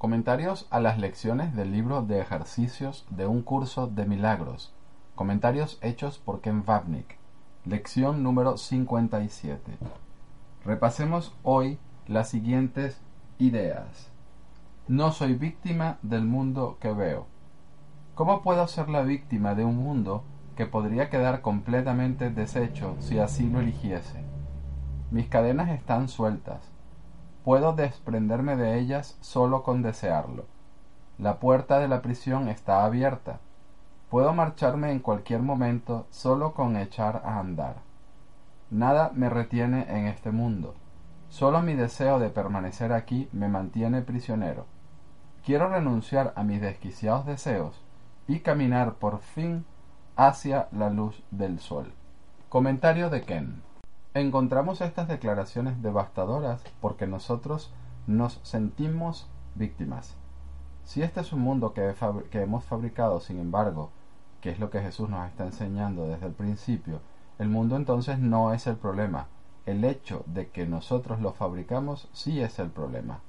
Comentarios a las lecciones del libro de ejercicios de un curso de milagros. Comentarios hechos por Ken Vapnik. Lección número 57. Repasemos hoy las siguientes ideas. No soy víctima del mundo que veo. ¿Cómo puedo ser la víctima de un mundo que podría quedar completamente deshecho si así lo eligiese? Mis cadenas están sueltas. Puedo desprenderme de ellas solo con desearlo. La puerta de la prisión está abierta. Puedo marcharme en cualquier momento solo con echar a andar. Nada me retiene en este mundo. Solo mi deseo de permanecer aquí me mantiene prisionero. Quiero renunciar a mis desquiciados deseos y caminar por fin hacia la luz del sol. Comentario de Ken. Encontramos estas declaraciones devastadoras porque nosotros nos sentimos víctimas. Si este es un mundo que, que, hemos fabricado, sin embargo, que es lo que Jesús nos está enseñando desde el principio, el mundo entonces no es el problema. El hecho de que nosotros lo fabricamos sí es el problema.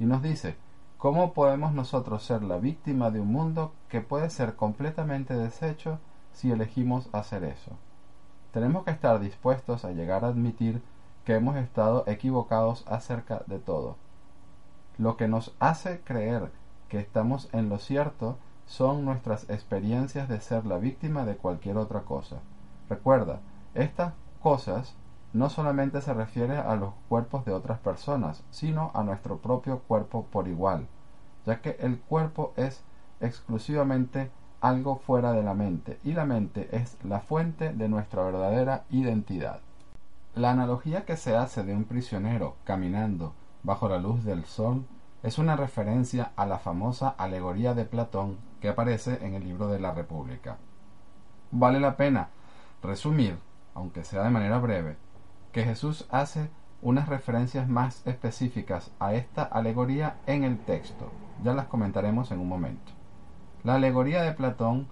Y nos dice, ¿cómo podemos nosotros ser la víctima de un mundo que puede ser completamente deshecho si elegimos hacer eso? Tenemos que estar dispuestos a llegar a admitir que hemos estado equivocados acerca de todo. Lo que nos hace creer que estamos en lo cierto son nuestras experiencias de ser la víctima de cualquier otra cosa. Recuerda, estas cosas no solamente se refiere a los cuerpos de otras personas, sino a nuestro propio cuerpo por igual, ya que el cuerpo es exclusivamente algo fuera de la mente y la mente es la fuente de nuestra verdadera identidad. La analogía que se hace de un prisionero caminando bajo la luz del sol es una referencia a la famosa alegoría de Platón que aparece en el libro de la República. Vale la pena resumir, aunque sea de manera breve, que Jesús hace unas referencias más específicas a esta alegoría en el texto. Ya las comentaremos en un momento. La alegoría de Platón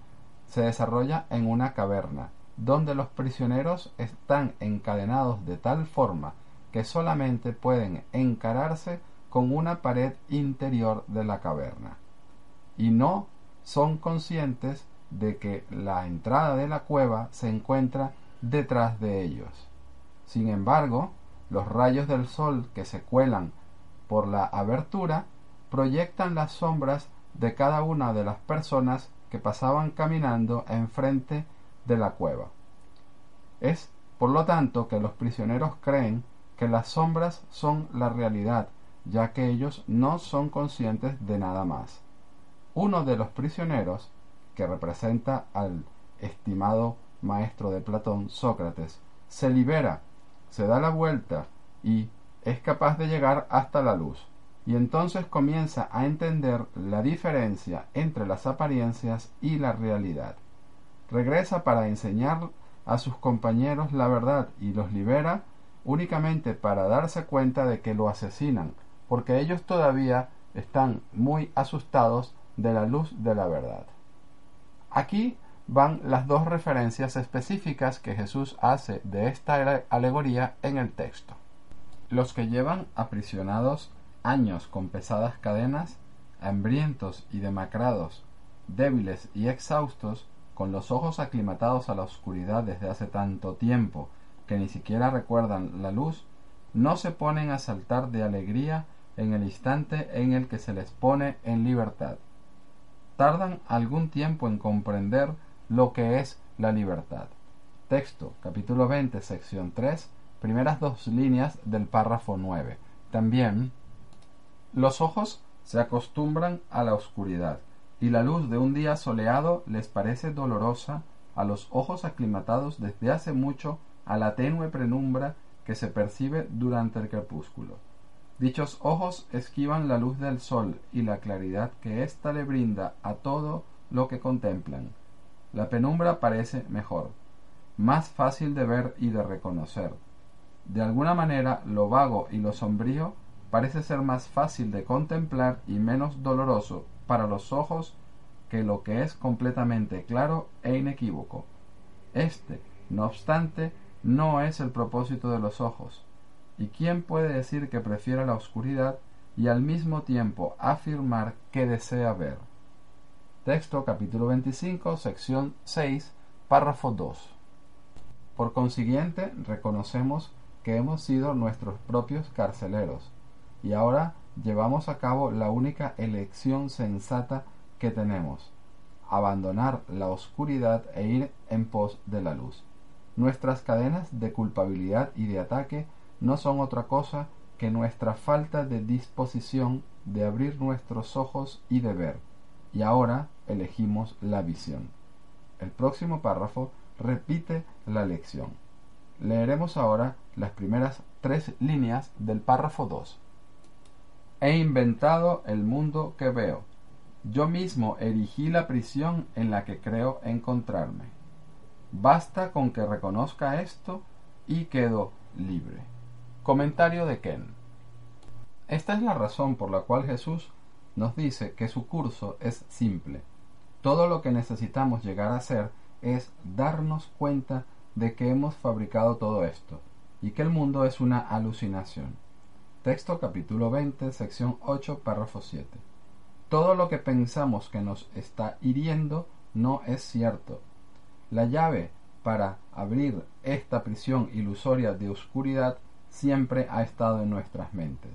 se desarrolla en una caverna, donde los prisioneros están encadenados de tal forma que solamente pueden encararse con una pared interior de la caverna, y no son conscientes de que la entrada de la cueva se encuentra detrás de ellos. Sin embargo, los rayos del sol que se cuelan por la abertura proyectan las sombras de cada una de las personas que pasaban caminando enfrente de la cueva. Es, por lo tanto, que los prisioneros creen que las sombras son la realidad, ya que ellos no son conscientes de nada más. Uno de los prisioneros, que representa al estimado maestro de Platón, Sócrates, se libera, se da la vuelta y es capaz de llegar hasta la luz y entonces comienza a entender la diferencia entre las apariencias y la realidad. Regresa para enseñar a sus compañeros la verdad y los libera únicamente para darse cuenta de que lo asesinan, porque ellos todavía están muy asustados de la luz de la verdad. Aquí van las dos referencias específicas que Jesús hace de esta alegoría en el texto. Los que llevan aprisionados años con pesadas cadenas, hambrientos y demacrados, débiles y exhaustos, con los ojos aclimatados a la oscuridad desde hace tanto tiempo que ni siquiera recuerdan la luz, no se ponen a saltar de alegría en el instante en el que se les pone en libertad. Tardan algún tiempo en comprender lo que es la libertad. Texto, capítulo 20, sección 3, primeras dos líneas del párrafo 9. También los ojos se acostumbran a la oscuridad, y la luz de un día soleado les parece dolorosa a los ojos aclimatados desde hace mucho a la tenue penumbra que se percibe durante el crepúsculo. Dichos ojos esquivan la luz del sol y la claridad que ésta le brinda a todo lo que contemplan. La penumbra parece mejor, más fácil de ver y de reconocer. De alguna manera, lo vago y lo sombrío parece ser más fácil de contemplar y menos doloroso para los ojos que lo que es completamente claro e inequívoco. Este, no obstante, no es el propósito de los ojos. ¿Y quién puede decir que prefiere la oscuridad y al mismo tiempo afirmar que desea ver? Texto capítulo 25, sección 6, párrafo 2. Por consiguiente, reconocemos que hemos sido nuestros propios carceleros, y ahora llevamos a cabo la única elección sensata que tenemos, abandonar la oscuridad e ir en pos de la luz. Nuestras cadenas de culpabilidad y de ataque no son otra cosa que nuestra falta de disposición de abrir nuestros ojos y de ver, y ahora elegimos la visión. El próximo párrafo repite la lección. Leeremos ahora las primeras tres líneas del párrafo 2. He inventado el mundo que veo. Yo mismo erigí la prisión en la que creo encontrarme. Basta con que reconozca esto y quedo libre. Comentario de Ken. Esta es la razón por la cual Jesús nos dice que su curso es simple. Todo lo que necesitamos llegar a ser es darnos cuenta de que hemos fabricado todo esto y que el mundo es una alucinación. Texto capítulo 20, sección 8, párrafo 7. Todo lo que pensamos que nos está hiriendo no es cierto. La llave para abrir esta prisión ilusoria de oscuridad siempre ha estado en nuestras mentes.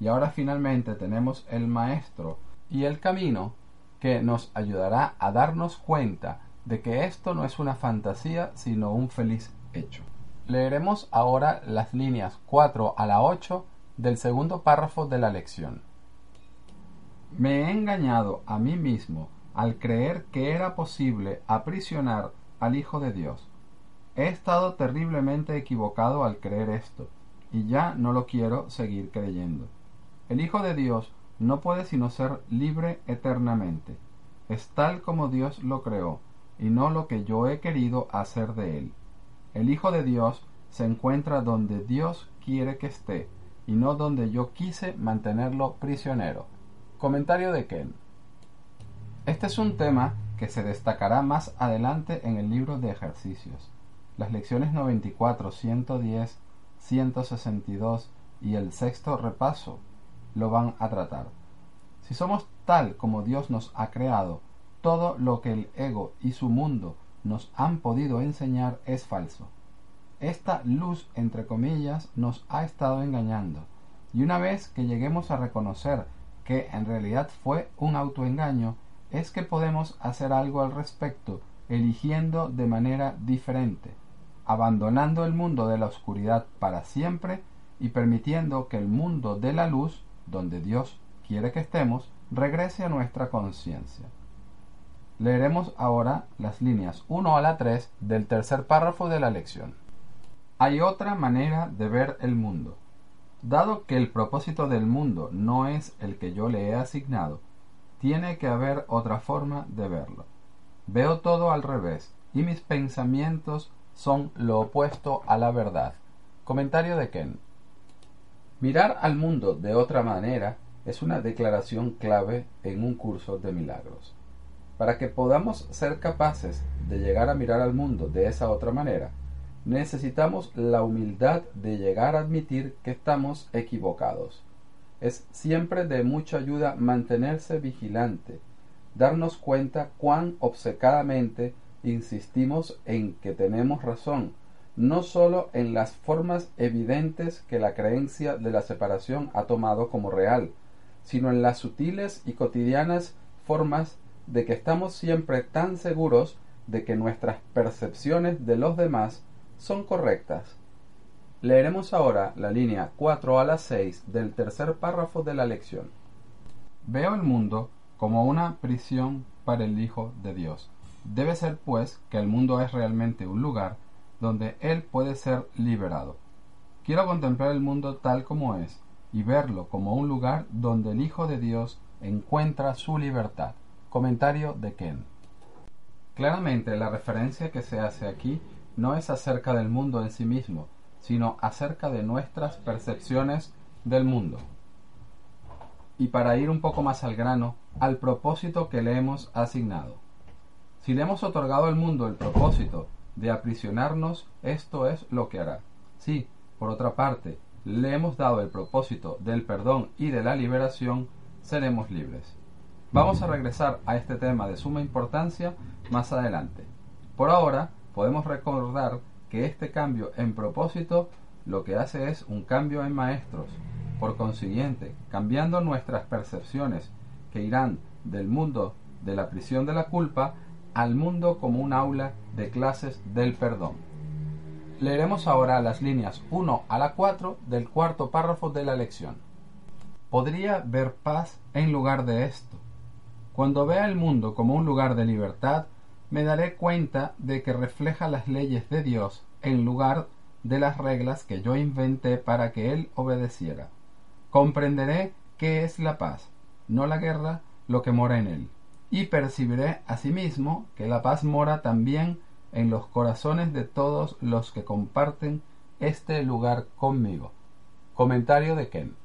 Y ahora finalmente tenemos el Maestro y el camino que nos ayudará a darnos cuenta de que esto no es una fantasía sino un feliz hecho. Leeremos ahora las líneas 4 a la 8 del segundo párrafo de la lección. Me he engañado a mí mismo al creer que era posible aprisionar al Hijo de Dios. He estado terriblemente equivocado al creer esto, y ya no lo quiero seguir creyendo. El Hijo de Dios no puede sino ser libre eternamente. Es tal como Dios lo creó, y no lo que yo he querido hacer de él. El Hijo de Dios se encuentra donde Dios quiere que esté, y no donde yo quise mantenerlo prisionero. Comentario de Ken. Este es un tema que se destacará más adelante en el libro de ejercicios. Las lecciones 94, 110, 162 y el sexto repaso lo van a tratar. Si somos tal como Dios nos ha creado, todo lo que el ego y su mundo nos han podido enseñar es falso. Esta luz, entre comillas, nos ha estado engañando. Y una vez que lleguemos a reconocer que en realidad fue un autoengaño, es que podemos hacer algo al respecto, eligiendo de manera diferente, abandonando el mundo de la oscuridad para siempre y permitiendo que el mundo de la luz, donde Dios quiere que estemos, regrese a nuestra conciencia. Leeremos ahora las líneas 1 a la 3 del tercer párrafo de la lección. Hay otra manera de ver el mundo. Dado que el propósito del mundo no es el que yo le he asignado, tiene que haber otra forma de verlo. Veo todo al revés y mis pensamientos son lo opuesto a la verdad. Comentario de Ken. Mirar al mundo de otra manera es una declaración clave en un curso de milagros. Para que podamos ser capaces de llegar a mirar al mundo de esa otra manera, necesitamos la humildad de llegar a admitir que estamos equivocados. Es siempre de mucha ayuda mantenerse vigilante, darnos cuenta cuán obcecadamente insistimos en que tenemos razón, no sólo en las formas evidentes que la creencia de la separación ha tomado como real, sino en las sutiles y cotidianas formas de que estamos siempre tan seguros de que nuestras percepciones de los demás son correctas. Leeremos ahora la línea 4 a la 6 del tercer párrafo de la lección. Veo el mundo como una prisión para el Hijo de Dios. Debe ser, pues, que el mundo es realmente un lugar donde Él puede ser liberado. Quiero contemplar el mundo tal como es, y verlo como un lugar donde el Hijo de Dios encuentra su libertad. Comentario de Ken. Claramente la referencia que se hace aquí no es acerca del mundo en sí mismo, sino acerca de nuestras percepciones del mundo. Y para ir un poco más al grano, al propósito que le hemos asignado. Si le hemos otorgado al mundo el propósito de aprisionarnos, esto es lo que hará. Si, por otra parte, le hemos dado el propósito del perdón y de la liberación, seremos libres. Vamos a regresar a este tema de suma importancia más adelante. Por ahora, podemos recordar que este cambio en propósito lo que hace es un cambio en maestros. Por consiguiente, cambiando nuestras percepciones que irán del mundo de la prisión de la culpa al mundo como un aula de clases del perdón. Leeremos ahora las líneas 1 a la 4 del cuarto párrafo de la lección. Podría ver paz en lugar de esto. Cuando vea el mundo como un lugar de libertad, me daré cuenta de que refleja las leyes de Dios en lugar de las reglas que yo inventé para que Él obedeciera. Comprenderé qué es la paz, no la guerra, lo que mora en Él. Y percibiré asimismo que la paz mora también en los corazones de todos los que comparten este lugar conmigo. Comentario de Ken.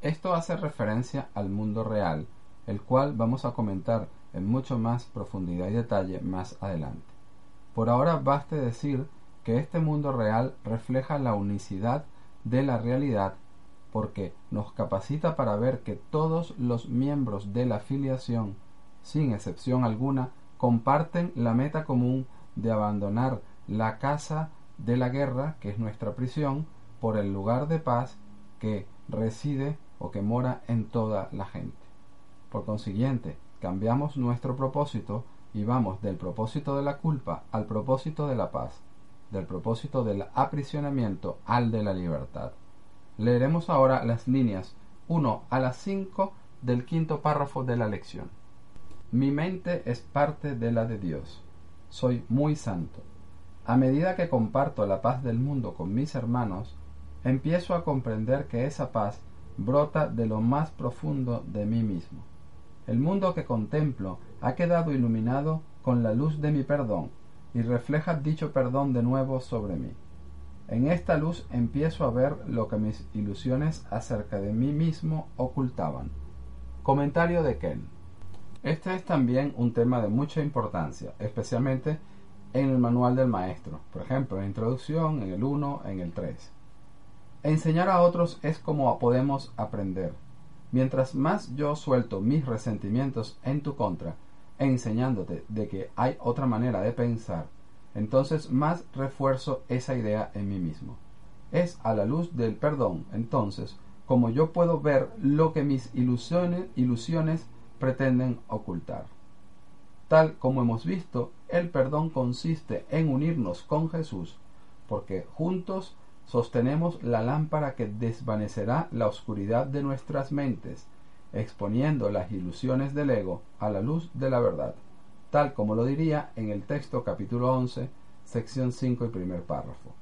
Esto hace referencia al mundo real, el cual vamos a comentar en mucho más profundidad y detalle más adelante. Por ahora baste decir que este mundo real refleja la unicidad de la realidad porque nos capacita para ver que todos los miembros de la filiación, sin excepción alguna, comparten la meta común de abandonar la casa de la guerra, que es nuestra prisión, por el lugar de paz que reside o que mora en toda la gente. Por consiguiente, cambiamos nuestro propósito y vamos del propósito de la culpa al propósito de la paz, del propósito del aprisionamiento al de la libertad. Leeremos ahora las líneas 1 a las 5 del quinto párrafo de la lección. Mi mente es parte de la de Dios soy muy santo. A medida que comparto la paz del mundo con mis hermanos, empiezo a comprender que esa paz brota de lo más profundo de mí mismo. El mundo que contemplo ha quedado iluminado con la luz de mi perdón y refleja dicho perdón de nuevo sobre mí. En esta luz empiezo a ver lo que mis ilusiones acerca de mí mismo ocultaban. Comentario de Ken. Este es también un tema de mucha importancia, especialmente en el manual del maestro, por ejemplo, en la introducción, en el 1, en el 3. Enseñar a otros es como podemos aprender. Mientras más yo suelto mis resentimientos en tu contra, enseñándote de que hay otra manera de pensar, entonces más refuerzo esa idea en mí mismo. Es a la luz del perdón, entonces, como yo puedo ver lo que mis ilusiones, ilusiones pretenden ocultar. Tal como hemos visto, el perdón consiste en unirnos con Jesús, porque juntos sostenemos la lámpara que desvanecerá la oscuridad de nuestras mentes, exponiendo las ilusiones del ego a la luz de la verdad, tal como lo diría en el texto capítulo 11, sección 5 y primer párrafo.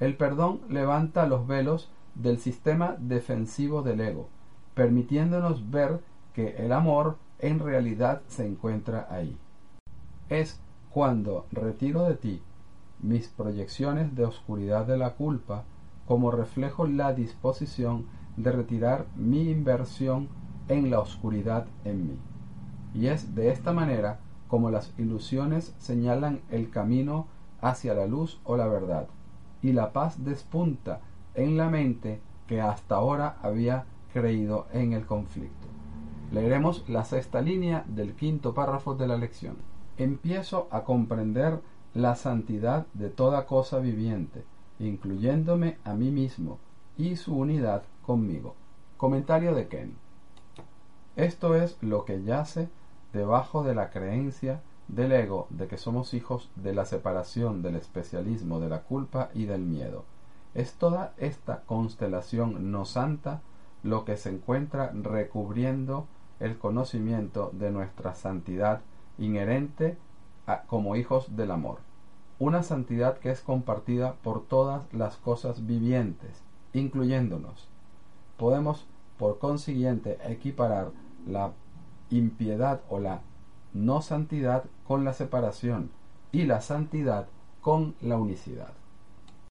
El perdón levanta los velos del sistema defensivo del ego, permitiéndonos ver que el amor en realidad se encuentra ahí. Es cuando retiro de ti mis proyecciones de oscuridad de la culpa como reflejo la disposición de retirar mi inversión en la oscuridad en mí. Y es de esta manera como las ilusiones señalan el camino hacia la luz o la verdad, y la paz despunta en la mente que hasta ahora había creído en el conflicto. Leeremos la sexta línea del quinto párrafo de la lección. Empiezo a comprender la santidad de toda cosa viviente, incluyéndome a mí mismo y su unidad conmigo. Comentario de Ken. Esto es lo que yace debajo de la creencia del ego de que somos hijos de la separación del especialismo de la culpa y del miedo. Es toda esta constelación no santa lo que se encuentra recubriendo el conocimiento de nuestra santidad inherente como hijos del amor. Una santidad que es compartida por todas las cosas vivientes, incluyéndonos. Podemos, por consiguiente, equiparar la impiedad o la no santidad con la separación y la santidad con la unicidad.